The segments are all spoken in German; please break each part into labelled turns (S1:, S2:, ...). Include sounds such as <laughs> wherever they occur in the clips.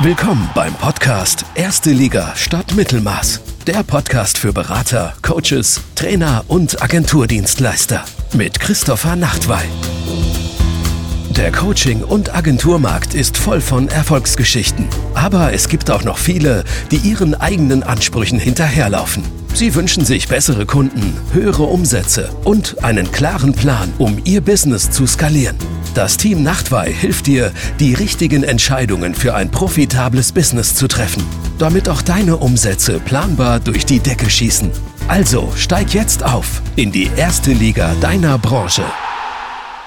S1: Willkommen beim Podcast Erste Liga statt Mittelmaß. Der Podcast für Berater, Coaches, Trainer und Agenturdienstleister mit Christopher Nachtwey. Der Coaching- und Agenturmarkt ist voll von Erfolgsgeschichten. Aber es gibt auch noch viele, die ihren eigenen Ansprüchen hinterherlaufen. Sie wünschen sich bessere Kunden, höhere Umsätze und einen klaren Plan, um ihr Business zu skalieren. Das Team Nachtwey hilft dir, die richtigen Entscheidungen für ein profitables Business zu treffen, damit auch deine Umsätze planbar durch die Decke schießen. Also steig jetzt auf in die erste Liga deiner Branche.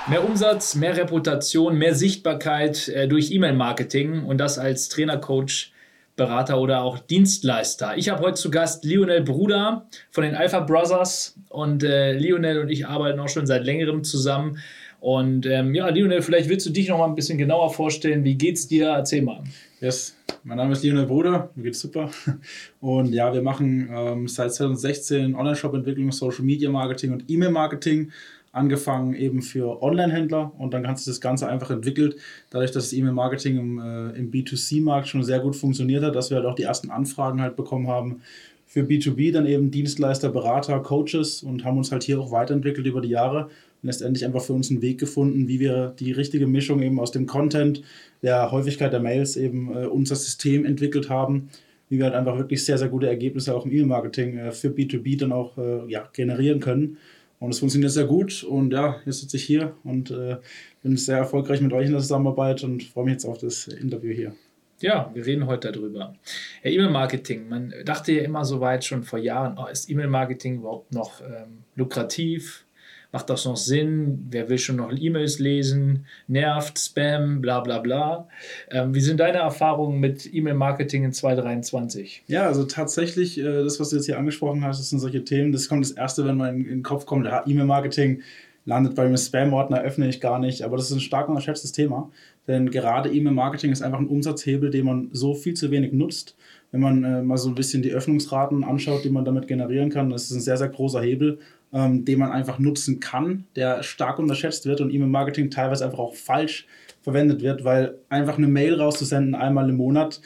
S2: Mehr Umsatz, mehr Reputation, mehr Sichtbarkeit äh, durch E-Mail-Marketing und das als Trainer, Coach, Berater oder auch Dienstleister. Ich habe heute zu Gast Lionel Bruder von den Alpha Brothers und äh, Lionel und ich arbeiten auch schon seit längerem zusammen. Und ähm, ja, Lionel, vielleicht willst du dich noch mal ein bisschen genauer vorstellen. Wie geht's dir? Erzähl mal.
S3: Yes, mein Name ist Lionel Bruder, mir geht's super. <laughs> Und ja, wir machen ähm, seit 2016 Online-Shop-Entwicklung, Social Media Marketing und E-Mail-Marketing angefangen eben für Online-Händler und dann hat sich das Ganze einfach entwickelt, dadurch, dass das E-Mail-Marketing im, äh, im B2C-Markt schon sehr gut funktioniert hat, dass wir halt auch die ersten Anfragen halt bekommen haben für B2B, dann eben Dienstleister, Berater, Coaches und haben uns halt hier auch weiterentwickelt über die Jahre und letztendlich einfach für uns einen Weg gefunden, wie wir die richtige Mischung eben aus dem Content, der Häufigkeit der Mails eben äh, unser System entwickelt haben, wie wir halt einfach wirklich sehr, sehr gute Ergebnisse auch im E-Mail-Marketing äh, für B2B dann auch äh, ja, generieren können. Und es funktioniert sehr gut. Und ja, jetzt sitze ich hier und äh, bin sehr erfolgreich mit euch in der Zusammenarbeit und freue mich jetzt auf das Interview hier.
S2: Ja, wir reden heute darüber. Ja, E-Mail-Marketing. Man dachte ja immer so weit schon vor Jahren, oh, ist E-Mail-Marketing überhaupt noch ähm, lukrativ? Macht das noch Sinn? Wer will schon noch E-Mails lesen? Nervt, Spam, bla bla bla. Ähm, wie sind deine Erfahrungen mit E-Mail-Marketing in 2023?
S3: Ja, also tatsächlich, äh, das, was du jetzt hier angesprochen hast, das sind solche Themen, das kommt das Erste, wenn man in, den Kopf kommt, E-Mail-Marketing landet bei einem Spam-Ordner, öffne ich gar nicht. Aber das ist ein stark unterschätztes Thema, denn gerade E-Mail-Marketing ist einfach ein Umsatzhebel, den man so viel zu wenig nutzt. Wenn man äh, mal so ein bisschen die Öffnungsraten anschaut, die man damit generieren kann, das ist ein sehr, sehr großer Hebel ähm, den man einfach nutzen kann, der stark unterschätzt wird und E-Mail-Marketing teilweise einfach auch falsch verwendet wird, weil einfach eine Mail rauszusenden einmal im Monat,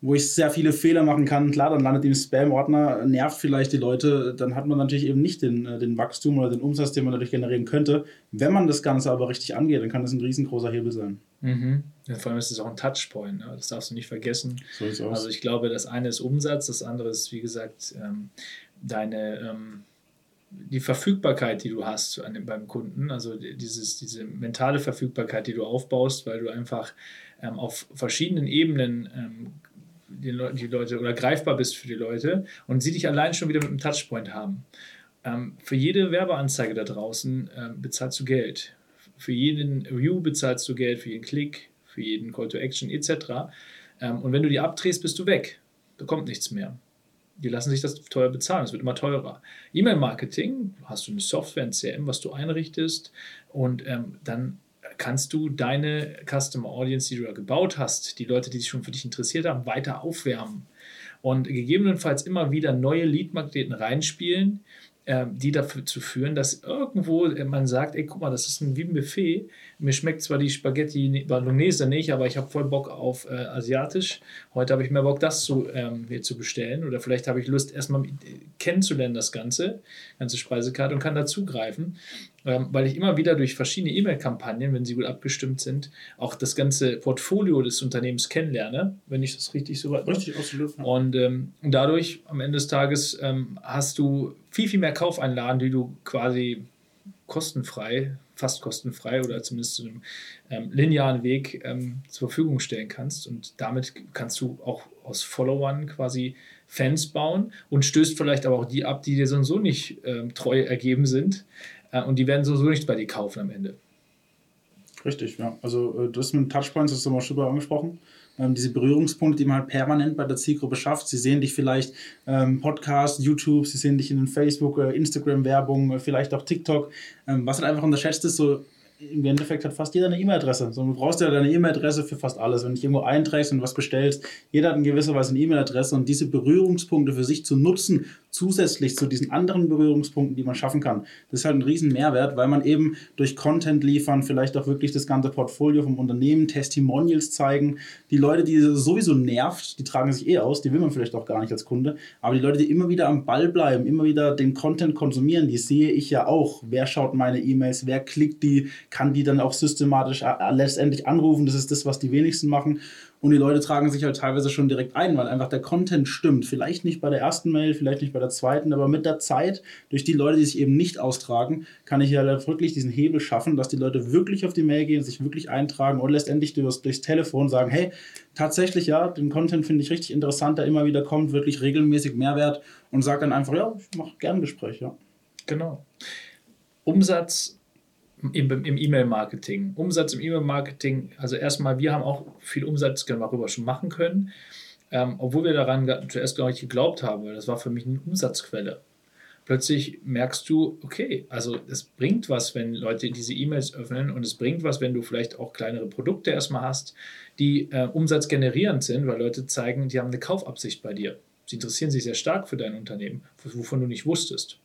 S3: wo ich sehr viele Fehler machen kann, klar, dann landet die im Spam-Ordner, nervt vielleicht die Leute, dann hat man natürlich eben nicht den, äh, den Wachstum oder den Umsatz, den man dadurch generieren könnte. Wenn man das Ganze aber richtig angeht, dann kann das ein riesengroßer Hebel sein.
S2: Mhm. Ja, vor allem ist es auch ein Touchpoint, ne? das darfst du nicht vergessen. So. Also ich glaube, das eine ist Umsatz, das andere ist, wie gesagt, ähm, deine... Ähm die Verfügbarkeit, die du hast an dem, beim Kunden, also dieses, diese mentale Verfügbarkeit, die du aufbaust, weil du einfach ähm, auf verschiedenen Ebenen ähm, die, Le die, Leute oder greifbar bist für die Leute und sie dich allein schon wieder mit einem Touchpoint haben. Ähm, für jede Werbeanzeige da draußen ähm, bezahlst du Geld. Für jeden View bezahlst du Geld, für jeden Klick, für jeden Call to Action etc. Ähm, und wenn du die abdrehst, bist du weg. Da kommt nichts mehr die lassen sich das teuer bezahlen. Es wird immer teurer. E-Mail-Marketing, hast du eine Software, ein CM, was du einrichtest und ähm, dann kannst du deine Customer Audience, die du da gebaut hast, die Leute, die sich schon für dich interessiert haben, weiter aufwärmen und gegebenenfalls immer wieder neue Lead-Magneten reinspielen, ähm, die dazu führen, dass irgendwo man sagt, ey, guck mal, das ist ein, wie ein Buffet. Mir schmeckt zwar die Spaghetti ne, Bolognese nicht, aber ich habe voll Bock auf äh, asiatisch. Heute habe ich mehr Bock, das zu, ähm, hier zu bestellen. Oder vielleicht habe ich Lust, erstmal kennenzulernen, das Ganze, ganze Speisekarte und kann dazugreifen weil ich immer wieder durch verschiedene E-Mail-Kampagnen, wenn sie gut abgestimmt sind, auch das ganze Portfolio des Unternehmens kennenlerne, wenn ich das richtig so Richtig, absolut. Und ähm, dadurch am Ende des Tages ähm, hast du viel, viel mehr Kaufeinlagen, die du quasi kostenfrei, fast kostenfrei oder zumindest zu einem ähm, linearen Weg ähm, zur Verfügung stellen kannst. Und damit kannst du auch aus Followern quasi Fans bauen und stößt vielleicht aber auch die ab, die dir so und so nicht ähm, treu ergeben sind. Äh, und die werden sowieso nichts bei dir kaufen am Ende.
S3: Richtig, ja. Also äh, das mit Touchpoints, wir schon mal angesprochen. Ähm, diese Berührungspunkte, die man halt permanent bei der Zielgruppe schafft. Sie sehen dich vielleicht ähm, Podcast, YouTube, sie sehen dich in den Facebook, äh, Instagram-Werbung, äh, vielleicht auch TikTok. Ähm, was halt einfach unterschätzt ist, so im Endeffekt hat fast jeder eine E-Mail-Adresse. So, du brauchst ja deine E-Mail-Adresse für fast alles. Wenn du irgendwo einträgst und was bestellst, jeder hat in gewisser Weise eine E-Mail-Adresse und diese Berührungspunkte für sich zu nutzen, zusätzlich zu diesen anderen Berührungspunkten, die man schaffen kann, das ist halt ein riesen Mehrwert, weil man eben durch Content liefern, vielleicht auch wirklich das ganze Portfolio vom Unternehmen, Testimonials zeigen. Die Leute, die sowieso nervt, die tragen sich eh aus, die will man vielleicht auch gar nicht als Kunde, aber die Leute, die immer wieder am Ball bleiben, immer wieder den Content konsumieren, die sehe ich ja auch. Wer schaut meine E-Mails, wer klickt die, kann die dann auch systematisch äh, letztendlich anrufen. Das ist das, was die wenigsten machen. Und die Leute tragen sich halt teilweise schon direkt ein, weil einfach der Content stimmt. Vielleicht nicht bei der ersten Mail, vielleicht nicht bei der zweiten, aber mit der Zeit, durch die Leute, die sich eben nicht austragen, kann ich ja wirklich diesen Hebel schaffen, dass die Leute wirklich auf die Mail gehen, sich wirklich eintragen und letztendlich durchs, durchs Telefon sagen, hey, tatsächlich ja, den Content finde ich richtig interessant, der immer wieder kommt, wirklich regelmäßig Mehrwert und sagt dann einfach, ja, ich mache gerne ein Gespräch.
S2: Genau. Umsatz im, E-Mail-Marketing. Umsatz im E-Mail-Marketing, also erstmal, wir haben auch viel Umsatz darüber schon machen können, ähm, obwohl wir daran zuerst gar nicht geglaubt haben, weil das war für mich eine Umsatzquelle. Plötzlich merkst du, okay, also es bringt was, wenn Leute diese E-Mails öffnen und es bringt was, wenn du vielleicht auch kleinere Produkte erstmal hast, die äh, umsatzgenerierend sind, weil Leute zeigen, die haben eine Kaufabsicht bei dir. Sie interessieren sich sehr stark für dein Unternehmen, wovon du nicht wusstest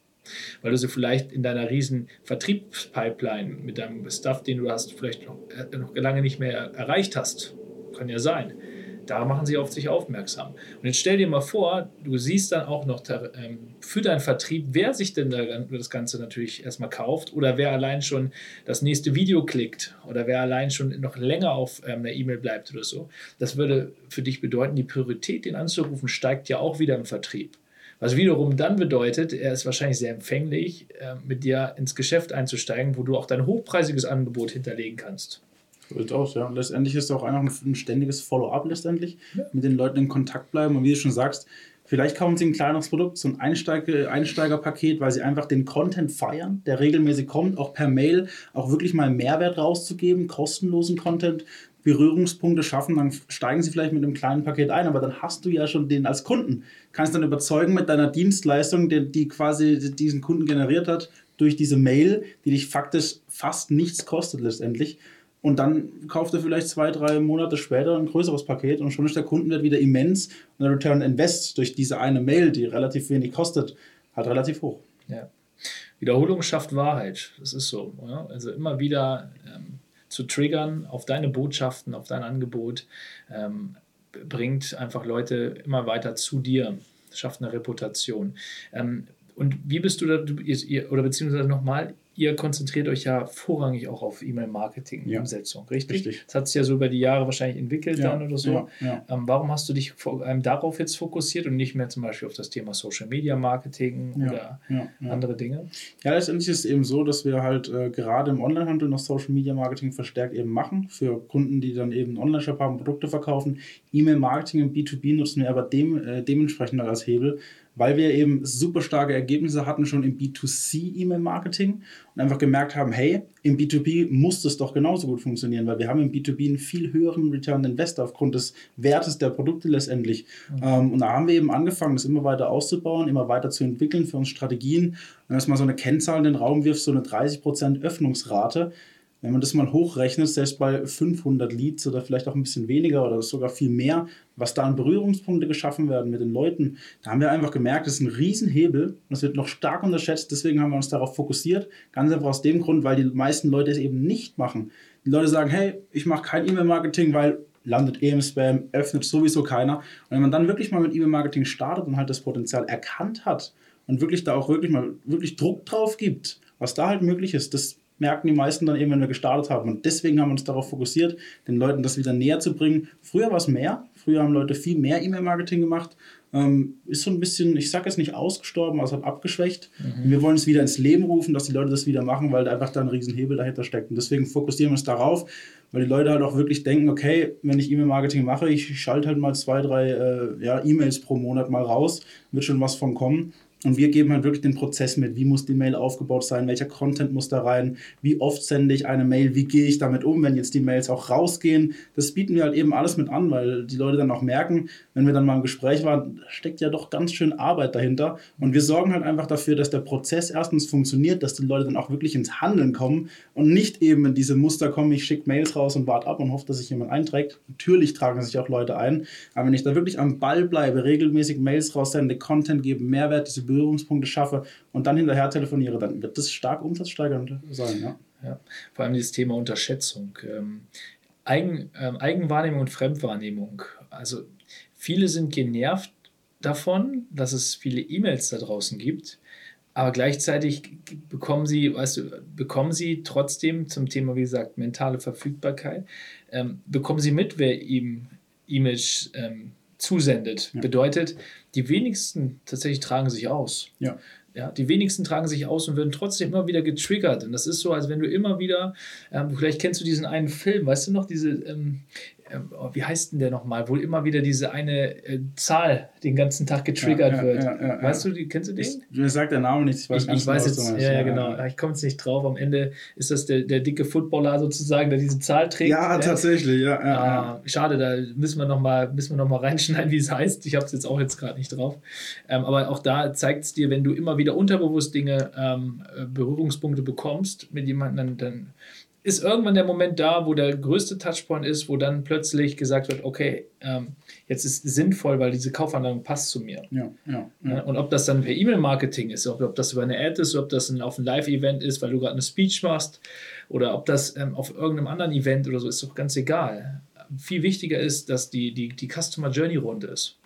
S2: weil du sie vielleicht in deiner riesen Vertriebspipeline mit deinem Stuff, den du hast, vielleicht noch, äh, noch lange nicht mehr erreicht hast. Kann ja sein. Da machen sie auf sich aufmerksam. Und jetzt stell dir mal vor, du siehst dann auch noch ähm, für deinen Vertrieb, wer sich denn das Ganze natürlich erstmal kauft oder wer allein schon das nächste Video klickt oder wer allein schon noch länger auf ähm, einer E-Mail bleibt oder so. Das würde für dich bedeuten, die Priorität, den anzurufen, steigt ja auch wieder im Vertrieb. Was wiederum dann bedeutet, er ist wahrscheinlich sehr empfänglich, äh, mit dir ins Geschäft einzusteigen, wo du auch dein hochpreisiges Angebot hinterlegen kannst.
S3: Sieht aus, ja. Und letztendlich ist es auch einfach ein ständiges Follow-up letztendlich, ja. mit den Leuten in Kontakt bleiben und wie du schon sagst, Vielleicht kaufen Sie ein kleineres Produkt, so ein Einsteiger, Einsteigerpaket, weil Sie einfach den Content feiern, der regelmäßig kommt, auch per Mail, auch wirklich mal Mehrwert rauszugeben, kostenlosen Content, Berührungspunkte schaffen, dann steigen sie vielleicht mit einem kleinen Paket ein, aber dann hast du ja schon den als Kunden. Kannst dann überzeugen mit deiner Dienstleistung, die, die quasi diesen Kunden generiert hat, durch diese Mail, die dich faktisch fast nichts kostet letztendlich. Und dann kauft er vielleicht zwei, drei Monate später ein größeres Paket und schon ist der Kundenwert wieder immens und der Return Invest durch diese eine Mail, die relativ wenig kostet, halt relativ hoch.
S2: Ja. Wiederholung schafft Wahrheit. Das ist so. Oder? Also immer wieder ähm, zu triggern auf deine Botschaften, auf dein Angebot, ähm, bringt einfach Leute immer weiter zu dir, schafft eine Reputation. Ähm, und wie bist du da, oder beziehungsweise nochmal, ihr konzentriert euch ja vorrangig auch auf E-Mail-Marketing-Umsetzung, ja. richtig? richtig? Das hat sich ja so über die Jahre wahrscheinlich entwickelt ja. dann oder so. Ja. Ähm, warum hast du dich vor allem darauf jetzt fokussiert und nicht mehr zum Beispiel auf das Thema Social-Media-Marketing oder andere Dinge?
S3: Ja, letztendlich ist es eben so, dass wir halt äh, gerade im Onlinehandel noch Social-Media-Marketing verstärkt eben machen für Kunden, die dann eben einen Online-Shop haben, Produkte verkaufen. E-Mail-Marketing im B2B nutzen wir aber dem, äh, dementsprechend als Hebel, weil wir eben super starke Ergebnisse hatten schon im B2C-E-Mail-Marketing und einfach gemerkt haben, hey, im B2B muss das doch genauso gut funktionieren, weil wir haben im B2B einen viel höheren Return Invest aufgrund des Wertes der Produkte letztendlich. Mhm. Ähm, und da haben wir eben angefangen, das immer weiter auszubauen, immer weiter zu entwickeln für uns Strategien. Und wenn du mal so eine Kennzahl in den Raum wirfst, so eine 30% Öffnungsrate, wenn man das mal hochrechnet, selbst bei 500 Leads oder vielleicht auch ein bisschen weniger oder sogar viel mehr, was da an Berührungspunkte geschaffen werden mit den Leuten, da haben wir einfach gemerkt, das ist ein Riesenhebel und das wird noch stark unterschätzt. Deswegen haben wir uns darauf fokussiert. Ganz einfach aus dem Grund, weil die meisten Leute es eben nicht machen. Die Leute sagen, hey, ich mache kein E-Mail-Marketing, weil landet eh im Spam, öffnet sowieso keiner. Und wenn man dann wirklich mal mit E-Mail-Marketing startet und halt das Potenzial erkannt hat und wirklich da auch wirklich mal wirklich Druck drauf gibt, was da halt möglich ist, das merken die meisten dann eben, wenn wir gestartet haben. Und deswegen haben wir uns darauf fokussiert, den Leuten das wieder näher zu bringen. Früher war es mehr. Früher haben Leute viel mehr E-Mail-Marketing gemacht. Ähm, ist so ein bisschen, ich sage jetzt nicht ausgestorben, aber es hat abgeschwächt. Mhm. wir wollen es wieder ins Leben rufen, dass die Leute das wieder machen, weil einfach da ein Riesenhebel dahinter steckt. Und deswegen fokussieren wir uns darauf, weil die Leute halt auch wirklich denken, okay, wenn ich E-Mail-Marketing mache, ich schalte halt mal zwei, drei äh, ja, E-Mails pro Monat mal raus, wird schon was von kommen. Und wir geben halt wirklich den Prozess mit. Wie muss die Mail aufgebaut sein? Welcher Content muss da rein? Wie oft sende ich eine Mail? Wie gehe ich damit um, wenn jetzt die Mails auch rausgehen? Das bieten wir halt eben alles mit an, weil die Leute dann auch merken, wenn wir dann mal im Gespräch waren, steckt ja doch ganz schön Arbeit dahinter. Und wir sorgen halt einfach dafür, dass der Prozess erstens funktioniert, dass die Leute dann auch wirklich ins Handeln kommen und nicht eben in diese Muster kommen, ich schicke Mails raus und warte ab und hoffe, dass sich jemand einträgt. Natürlich tragen sich auch Leute ein. Aber wenn ich da wirklich am Ball bleibe, regelmäßig Mails raussende, Content gebe, Mehrwert, diese Berührungspunkte schaffe und dann hinterher telefoniere, dann wird das stark umsatzsteigernd sein. Ja,
S2: ja. vor allem dieses Thema Unterschätzung. Ähm, Eigen, ähm, Eigenwahrnehmung und Fremdwahrnehmung. Also viele sind genervt davon, dass es viele E-Mails da draußen gibt. Aber gleichzeitig bekommen sie, weißt du, bekommen sie trotzdem zum Thema, wie gesagt, mentale Verfügbarkeit, ähm, bekommen sie mit, wer ihm E-Mails ähm, zusendet. Ja. Bedeutet, die wenigsten tatsächlich tragen sich aus. Ja. Ja, die wenigsten tragen sich aus und werden trotzdem immer wieder getriggert. Und das ist so, als wenn du immer wieder, ähm, vielleicht kennst du diesen einen Film, weißt du noch, diese, ähm, wie heißt denn der nochmal, wo immer wieder diese eine äh, Zahl den ganzen Tag getriggert ja, ja, wird. Ja, weißt du, die, kennst du den? Ich,
S3: mir sagt der Name nicht, ich
S2: weiß, ich, ich weiß jetzt, ja, ja, genau, ich komme jetzt nicht drauf. Am Ende ist das der, der dicke Footballer sozusagen, der diese Zahl trägt.
S3: Ja, tatsächlich, ja.
S2: Ah, schade, da müssen wir nochmal noch reinschneiden, wie es heißt. Ich habe es jetzt auch jetzt gerade nicht drauf. Ähm, aber auch da zeigt es dir, wenn du immer wieder unterbewusst Dinge, ähm, äh, Berührungspunkte bekommst mit jemandem, dann, dann ist irgendwann der Moment da, wo der größte Touchpoint ist, wo dann plötzlich gesagt wird, okay, ähm, jetzt ist es sinnvoll, weil diese Kaufanlage passt zu mir. Ja, ja, ja. Und ob das dann per E-Mail-Marketing ist, ob, ob, das über eine Ad ist, ob das ein, auf ein Live-Event ist, weil du gerade eine Speech machst, oder ob das ähm, auf irgendeinem anderen Event oder so, ist doch ganz egal. Viel wichtiger ist, dass die, die, die Customer Journey rund ist.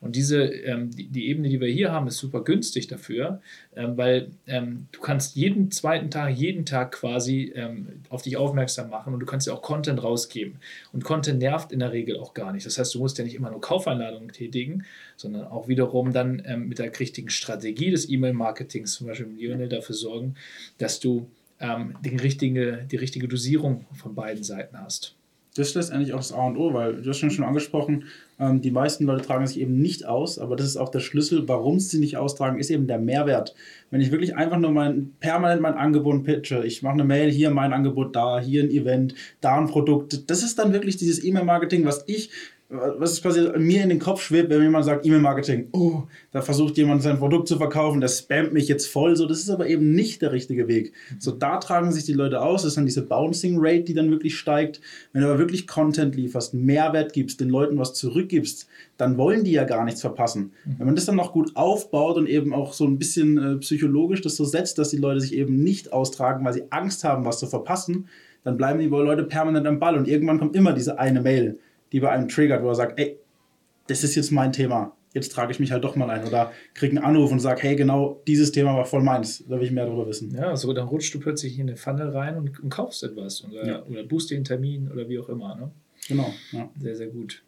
S2: Und diese, ähm, die, die, Ebene, die wir hier haben, ist super günstig dafür, ähm, weil ähm, du kannst jeden zweiten Tag, jeden Tag quasi ähm, auf dich aufmerksam machen und du kannst ja auch Content rausgeben. Und Content nervt in der Regel auch gar nicht. Das heißt, du musst ja nicht immer nur Kaufeinladungen tätigen, sondern auch wiederum dann ähm, mit der richtigen Strategie des E-Mail-Marketings, zum Beispiel mit Lionel, dafür sorgen, dass du ähm, richtige, die richtige Dosierung von beiden Seiten hast.
S3: Das ist letztendlich auch das A und O, weil du hast schon, schon angesprochen, ähm, die meisten Leute tragen sich eben nicht aus, aber das ist auch der Schlüssel, warum sie nicht austragen, ist eben der Mehrwert. Wenn ich wirklich einfach nur mein, permanent mein Angebot pitche, ich mache eine Mail, hier mein Angebot da, hier ein Event, da ein Produkt, das ist dann wirklich dieses E-Mail-Marketing, was ich was ist quasi mir in den Kopf schwebt, wenn jemand sagt E-Mail-Marketing, oh, da versucht jemand sein Produkt zu verkaufen, das spammt mich jetzt voll, so, das ist aber eben nicht der richtige Weg. So, da tragen sich die Leute aus, das ist dann diese Bouncing Rate, die dann wirklich steigt. Wenn du aber wirklich Content lieferst, Mehrwert gibst, den Leuten was zurückgibst, dann wollen die ja gar nichts verpassen. Mhm. Wenn man das dann noch gut aufbaut und eben auch so ein bisschen äh, psychologisch das so setzt, dass die Leute sich eben nicht austragen, weil sie Angst haben, was zu verpassen, dann bleiben die Leute permanent am Ball und irgendwann kommt immer diese eine Mail die bei einem triggert, wo er sagt, ey, das ist jetzt mein Thema, jetzt trage ich mich halt doch mal ein. Oder kriege einen Anruf und sage, hey, genau dieses Thema war voll meins, da will ich mehr darüber wissen.
S2: Ja, so dann rutschst du plötzlich in eine Funnel rein und, und kaufst etwas oder, ja. oder buchst den Termin oder wie auch immer. Ne?
S3: Genau. Ja.
S2: Sehr, sehr gut.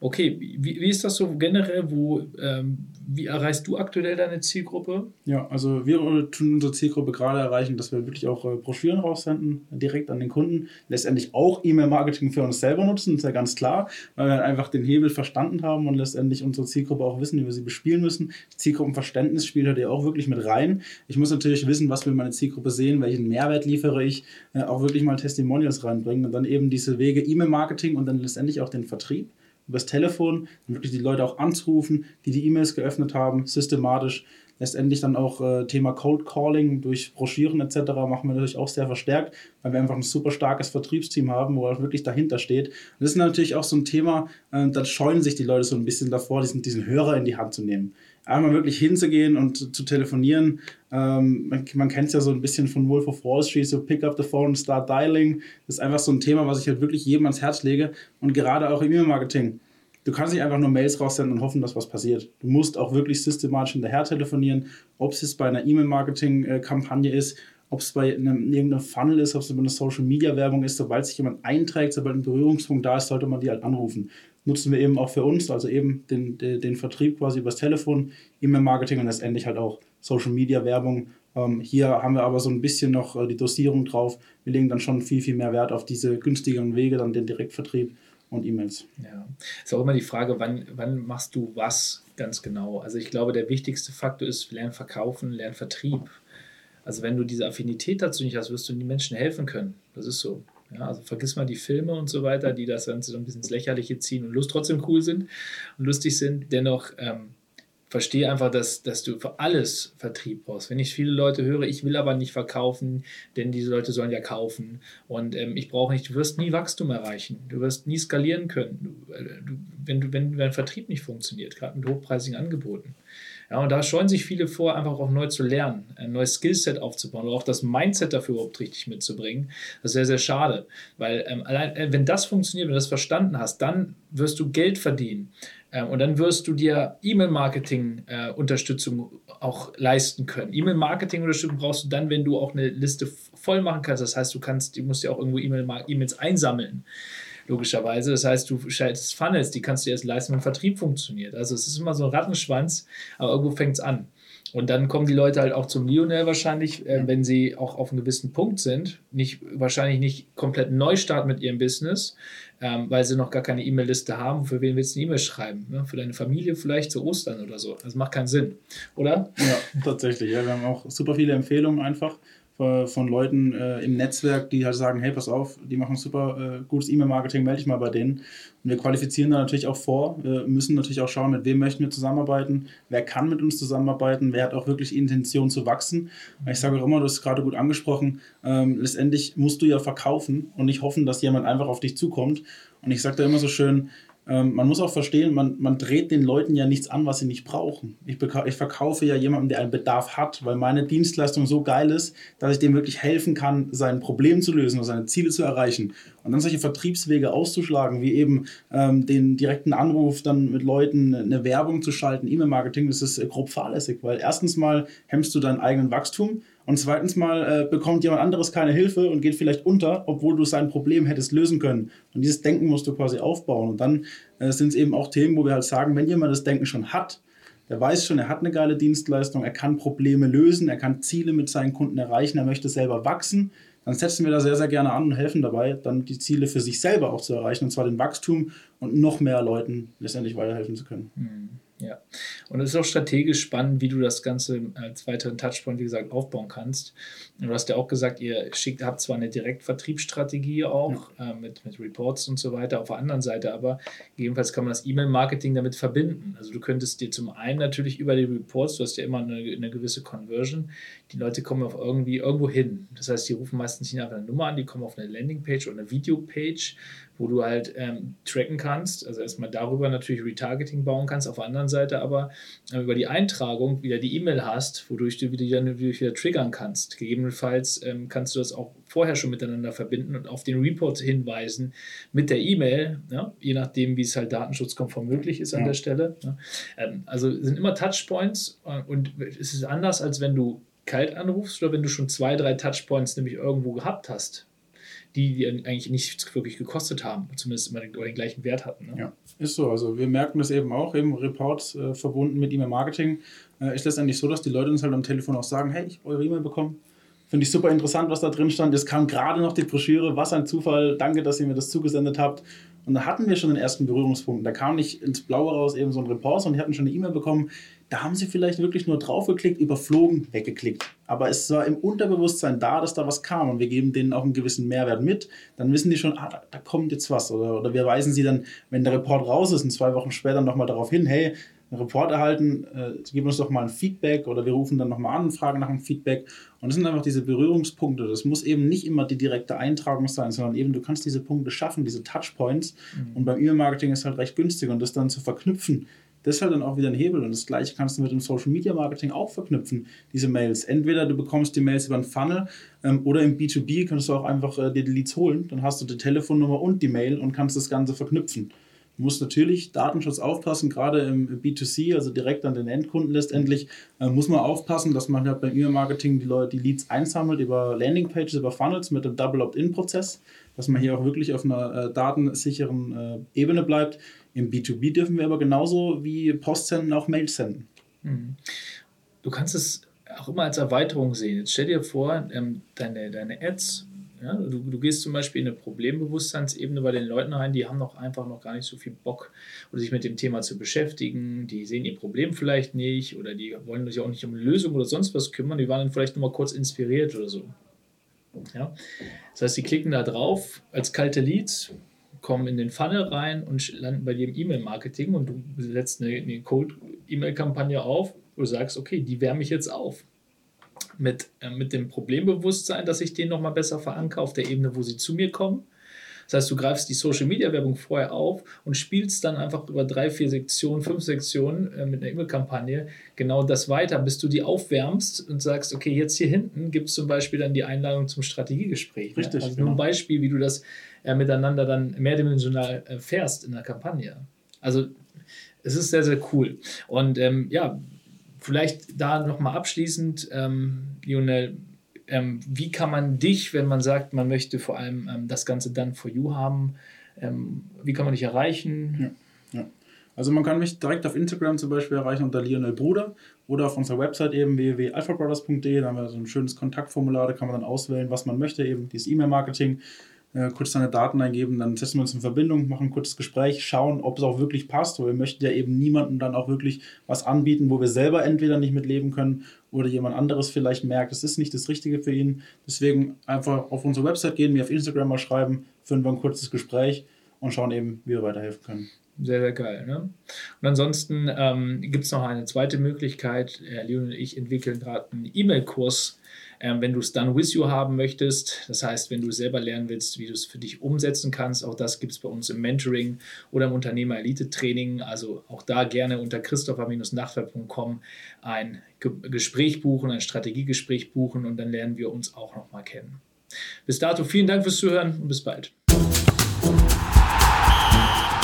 S2: Okay, wie, wie ist das so generell? Wo, ähm, wie erreichst du aktuell deine Zielgruppe?
S3: Ja, also wir tun unsere Zielgruppe gerade erreichen, dass wir wirklich auch äh, Broschüren raussenden, direkt an den Kunden. Letztendlich auch E-Mail-Marketing für uns selber nutzen, ist ja ganz klar, weil wir einfach den Hebel verstanden haben und letztendlich unsere Zielgruppe auch wissen, wie wir sie bespielen müssen. Zielgruppenverständnis spielt halt ja auch wirklich mit rein. Ich muss natürlich wissen, was will meine Zielgruppe sehen, welchen Mehrwert liefere ich, äh, auch wirklich mal Testimonials reinbringen und dann eben diese Wege E-Mail-Marketing und dann letztendlich auch den Vertrieb übers Telefon, wirklich die Leute auch anzurufen, die die E-Mails geöffnet haben, systematisch. Letztendlich dann auch äh, Thema Cold Calling durch Broschüren etc. machen wir natürlich auch sehr verstärkt, weil wir einfach ein super starkes Vertriebsteam haben, wo auch wirklich dahinter steht. Und das ist natürlich auch so ein Thema, äh, da scheuen sich die Leute so ein bisschen davor, diesen, diesen Hörer in die Hand zu nehmen einmal wirklich hinzugehen und zu telefonieren. Ähm, man, man kennt es ja so ein bisschen von Wolf of Wall Street, so pick up the phone start dialing. Das ist einfach so ein Thema, was ich halt wirklich jedem ans Herz lege und gerade auch im E-Mail-Marketing. Du kannst nicht einfach nur Mails raussenden und hoffen, dass was passiert. Du musst auch wirklich systematisch hinterher telefonieren, ob es jetzt bei einer E-Mail-Marketing-Kampagne ist, ob es bei einem, irgendeinem Funnel ist, ob es bei einer Social-Media-Werbung ist. Sobald sich jemand einträgt, sobald ein Berührungspunkt da ist, sollte man die halt anrufen nutzen wir eben auch für uns, also eben den, den, den Vertrieb quasi übers Telefon, E-Mail-Marketing und letztendlich halt auch Social-Media-Werbung. Ähm, hier haben wir aber so ein bisschen noch äh, die Dosierung drauf. Wir legen dann schon viel, viel mehr Wert auf diese günstigeren Wege, dann den Direktvertrieb. und E-Mails.
S2: Ja, ist auch immer die Frage, wann, wann machst du was ganz genau? Also ich glaube, der wichtigste Faktor ist Lernen verkaufen, Lernen Vertrieb. Also wenn du diese Affinität dazu nicht hast, wirst du den Menschen helfen können. Das ist so. Ja, also vergiss mal die Filme und so weiter, die das Ganze so ein bisschen ins Lächerliche ziehen und Lust trotzdem cool sind und lustig sind. Dennoch ähm, verstehe einfach, dass, dass du für alles Vertrieb brauchst. Wenn ich viele Leute höre, ich will aber nicht verkaufen, denn diese Leute sollen ja kaufen und ähm, ich brauche nicht, du wirst nie Wachstum erreichen, du wirst nie skalieren können, du, äh, du, wenn, du, wenn dein Vertrieb nicht funktioniert, gerade mit hochpreisigen Angeboten. Ja, und da scheuen sich viele vor, einfach auch neu zu lernen, ein neues Skillset aufzubauen oder auch das Mindset dafür überhaupt richtig mitzubringen. Das ist sehr, sehr schade, weil ähm, allein, äh, wenn das funktioniert, wenn du das verstanden hast, dann wirst du Geld verdienen. Ähm, und dann wirst du dir E-Mail-Marketing-Unterstützung äh, auch leisten können. E-Mail-Marketing-Unterstützung brauchst du dann, wenn du auch eine Liste voll machen kannst. Das heißt, du kannst, du musst ja auch irgendwo E-Mails einsammeln logischerweise. Das heißt, du schaltest Funnels, die kannst du erst leisten, wenn Vertrieb funktioniert. Also es ist immer so ein Rattenschwanz, aber irgendwo fängt es an. Und dann kommen die Leute halt auch zum Lionel wahrscheinlich, äh, wenn sie auch auf einem gewissen Punkt sind. Nicht, wahrscheinlich nicht komplett neu starten mit ihrem Business, ähm, weil sie noch gar keine E-Mail-Liste haben. Für wen willst du eine E-Mail schreiben? Ne? Für deine Familie vielleicht zu Ostern oder so. Das macht keinen Sinn, oder?
S3: Ja, tatsächlich. Ja. Wir haben auch super viele Empfehlungen einfach von Leuten äh, im Netzwerk, die halt sagen, hey, pass auf, die machen super äh, gutes E-Mail-Marketing, melde dich mal bei denen. Und wir qualifizieren da natürlich auch vor, müssen natürlich auch schauen, mit wem möchten wir zusammenarbeiten, wer kann mit uns zusammenarbeiten, wer hat auch wirklich Intention zu wachsen. Ich sage auch immer, du hast gerade gut angesprochen, ähm, letztendlich musst du ja verkaufen und nicht hoffen, dass jemand einfach auf dich zukommt. Und ich sage da immer so schön, ähm, man muss auch verstehen, man, man dreht den Leuten ja nichts an, was sie nicht brauchen. Ich, ich verkaufe ja jemandem, der einen Bedarf hat, weil meine Dienstleistung so geil ist, dass ich dem wirklich helfen kann, sein Problem zu lösen oder seine Ziele zu erreichen. Und dann solche Vertriebswege auszuschlagen, wie eben ähm, den direkten Anruf, dann mit Leuten eine Werbung zu schalten, E-Mail-Marketing, das ist äh, grob fahrlässig, weil erstens mal hemmst du deinen eigenen Wachstum und zweitens mal äh, bekommt jemand anderes keine Hilfe und geht vielleicht unter, obwohl du sein Problem hättest lösen können. Und dieses Denken musst du quasi aufbauen. Und dann äh, sind es eben auch Themen, wo wir halt sagen, wenn jemand das Denken schon hat, der weiß schon, er hat eine geile Dienstleistung, er kann Probleme lösen, er kann Ziele mit seinen Kunden erreichen, er möchte selber wachsen, dann setzen wir da sehr, sehr gerne an und helfen dabei, dann die Ziele für sich selber auch zu erreichen, und zwar den Wachstum und noch mehr Leuten letztendlich weiterhelfen zu können.
S2: Mhm. Ja, und es ist auch strategisch spannend, wie du das Ganze als weiteren Touchpoint, wie gesagt, aufbauen kannst. Und du hast ja auch gesagt, ihr schickt, habt zwar eine Direktvertriebsstrategie auch ja. äh, mit, mit Reports und so weiter, auf der anderen Seite aber gegebenenfalls kann man das E-Mail-Marketing damit verbinden. Also du könntest dir zum einen natürlich über die Reports, du hast ja immer eine, eine gewisse Conversion, die Leute kommen auf irgendwie irgendwo hin. Das heißt, die rufen meistens nicht einfach eine Nummer an, die kommen auf eine Landingpage oder eine Videopage, wo du halt ähm, tracken kannst, also erstmal darüber natürlich Retargeting bauen kannst, auf der anderen Seite aber äh, über die Eintragung wieder die E-Mail hast, wodurch du wieder, wieder, wieder triggern kannst. Gegebenenfalls ähm, kannst du das auch vorher schon miteinander verbinden und auf den Report hinweisen mit der E-Mail, ja, je nachdem, wie es halt datenschutzkonform möglich ist an ja. der Stelle. Ja. Ähm, also sind immer Touchpoints äh, und es ist anders, als wenn du kalt anrufst oder wenn du schon zwei, drei Touchpoints nämlich irgendwo gehabt hast die, die eigentlich nichts wirklich gekostet haben, zumindest immer den, den gleichen Wert hatten. Ne?
S3: Ja, ist so. Also wir merken das eben auch, eben Reports äh, verbunden mit E-Mail-Marketing. Äh, ist letztendlich so, dass die Leute uns halt am Telefon auch sagen, hey, ich habe eure E-Mail bekommen. Finde ich super interessant, was da drin stand. Es kam gerade noch die Broschüre. Was ein Zufall. Danke, dass ihr mir das zugesendet habt. Und da hatten wir schon den ersten Berührungspunkt. Da kam nicht ins Blaue raus eben so ein Report, sondern die hatten schon eine E-Mail bekommen. Da haben sie vielleicht wirklich nur draufgeklickt, überflogen, weggeklickt. Aber es war im Unterbewusstsein da, dass da was kam und wir geben denen auch einen gewissen Mehrwert mit. Dann wissen die schon, ah, da, da kommt jetzt was. Oder, oder wir weisen sie dann, wenn der Report raus ist und zwei Wochen später nochmal darauf hin, hey, einen Report erhalten, äh, gib uns doch mal ein Feedback oder wir rufen dann nochmal an und fragen nach einem Feedback. Und das sind einfach diese Berührungspunkte. Das muss eben nicht immer die direkte Eintragung sein, sondern eben du kannst diese Punkte schaffen, diese Touchpoints. Mhm. Und beim E-Mail-Marketing ist halt recht günstig und das dann zu verknüpfen, das ist halt dann auch wieder ein Hebel. Und das gleiche kannst du mit dem Social Media Marketing auch verknüpfen, diese Mails. Entweder du bekommst die Mails über einen Funnel ähm, oder im B2B kannst du auch einfach äh, dir die Leads holen. Dann hast du die Telefonnummer und die Mail und kannst das Ganze verknüpfen. Du musst natürlich Datenschutz aufpassen, gerade im B2C, also direkt an den Endkunden letztendlich, äh, muss man aufpassen, dass man halt beim E-Mail-Marketing die Leute, die Leads einsammelt über Landingpages, über Funnels mit dem Double Opt-in-Prozess, dass man hier auch wirklich auf einer äh, datensicheren äh, Ebene bleibt. Im B2B dürfen wir aber genauso wie Post senden auch Mails senden.
S2: Mhm. Du kannst es auch immer als Erweiterung sehen. Jetzt stell dir vor, ähm, deine, deine Ads Ja? Du, du, gehst zum Beispiel in eine Problembewusstseinsebene bei den Leuten rein, die haben noch einfach noch gar nicht so viel Bock, sich mit dem Thema zu beschäftigen. Die sehen ihr Problem vielleicht nicht oder die wollen sich auch nicht um Lösung oder sonst was kümmern. Die waren dann vielleicht nur mal kurz inspiriert oder so. Ja? Das heißt, sie klicken da drauf als kalte Leads, kommen in den Funnel rein und landen bei dir im E-Mail-Marketing und du setzt eine, eine Code-E-Mail-Kampagne auf, wo du sagst, okay, die wärme ich jetzt auf mit, äh, mit dem Problembewusstsein, dass ich den nochmal besser verankere auf der Ebene, wo sie zu mir kommen. Das heißt, du greifst die Social Media Werbung vorher auf und spielst dann einfach über drei, vier Sektionen, fünf Sektionen äh, mit einer E-Mail-Kampagne genau das weiter, bis du die aufwärmst und sagst, okay, jetzt hier hinten gibt es zum Beispiel dann die Einladung zum Strategiegespräch. Richtig. Ne? Also genau. nur ein. Beispiel, wie du das äh, miteinander dann mehrdimensional äh, fährst in der Kampagne. Also es ist sehr, sehr cool. Und ähm, ja, Vielleicht da nochmal abschließend, ähm, Lionel, ähm, wie kann man dich, wenn man sagt, man möchte vor allem ähm, das Ganze dann for you haben, ähm, wie kann man dich erreichen?
S3: Ja, ja. Also man kann mich direkt auf Instagram zum Beispiel erreichen unter Lionel Bruder oder auf unserer Website eben www.alphabrothers.de, da haben wir so ein schönes Kontaktformular, da kann man dann auswählen, was man möchte, eben dieses E-Mail-Marketing äh, kurz deine Daten eingeben, dann setzen wir uns in Verbindung, machen ein kurzes Gespräch, schauen, ob es auch wirklich passt, weil wir möchten ja eben niemandem dann auch wirklich was anbieten, wo wir selber entweder nicht mitleben können oder jemand anderes vielleicht merkt, es ist nicht das Richtige für ihn. Deswegen einfach auf unsere Website gehen, mir auf Instagram mal schreiben, führen wir ein kurzes Gespräch und schauen eben, wie wir weiterhelfen können.
S2: Sehr, sehr geil. Ne? Und ansonsten ähm, gibt es noch eine zweite Möglichkeit. Herr Leon und ich entwickeln gerade einen E-Mail-Kurs ähm, wenn du es dann with you haben möchtest, das heißt, wenn du selber lernen willst, wie du es für dich umsetzen kannst, auch das gibt es bei uns im Mentoring oder im Unternehmer-Elite-Training. Also auch da gerne unter christopher-nachtwerk.com ein Gespräch buchen, ein Strategiegespräch buchen und dann lernen wir uns auch nochmal kennen. Bis dato vielen Dank fürs Zuhören und bis bald.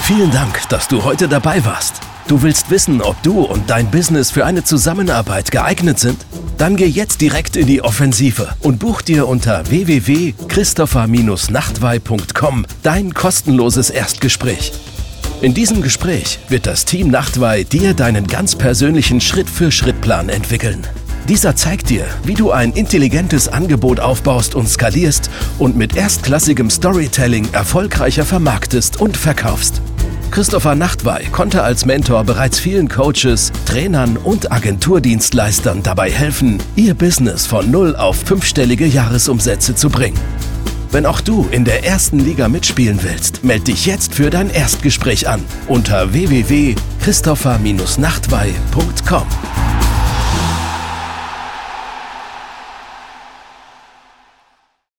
S1: Vielen Dank, dass du heute dabei warst. Du willst wissen, ob du und dein Business für eine Zusammenarbeit geeignet sind? Dann geh jetzt direkt in die Offensive und buch dir unter www.christopher-nachtwey.com dein kostenloses Erstgespräch. In diesem Gespräch wird das Team Nachtwey dir deinen ganz persönlichen Schritt-für-Schritt-Plan entwickeln. Dieser zeigt dir, wie du ein intelligentes Angebot aufbaust und skalierst und mit erstklassigem Storytelling erfolgreicher vermarktest und verkaufst. Christopher Nachtwey konnte als Mentor bereits vielen Coaches, Trainern und Agenturdienstleistern dabei helfen, ihr Business von null auf fünfstellige Jahresumsätze zu bringen. Wenn auch du in der ersten Liga mitspielen willst, melde dich jetzt für dein Erstgespräch an unter www.christopher-nachtwey.com.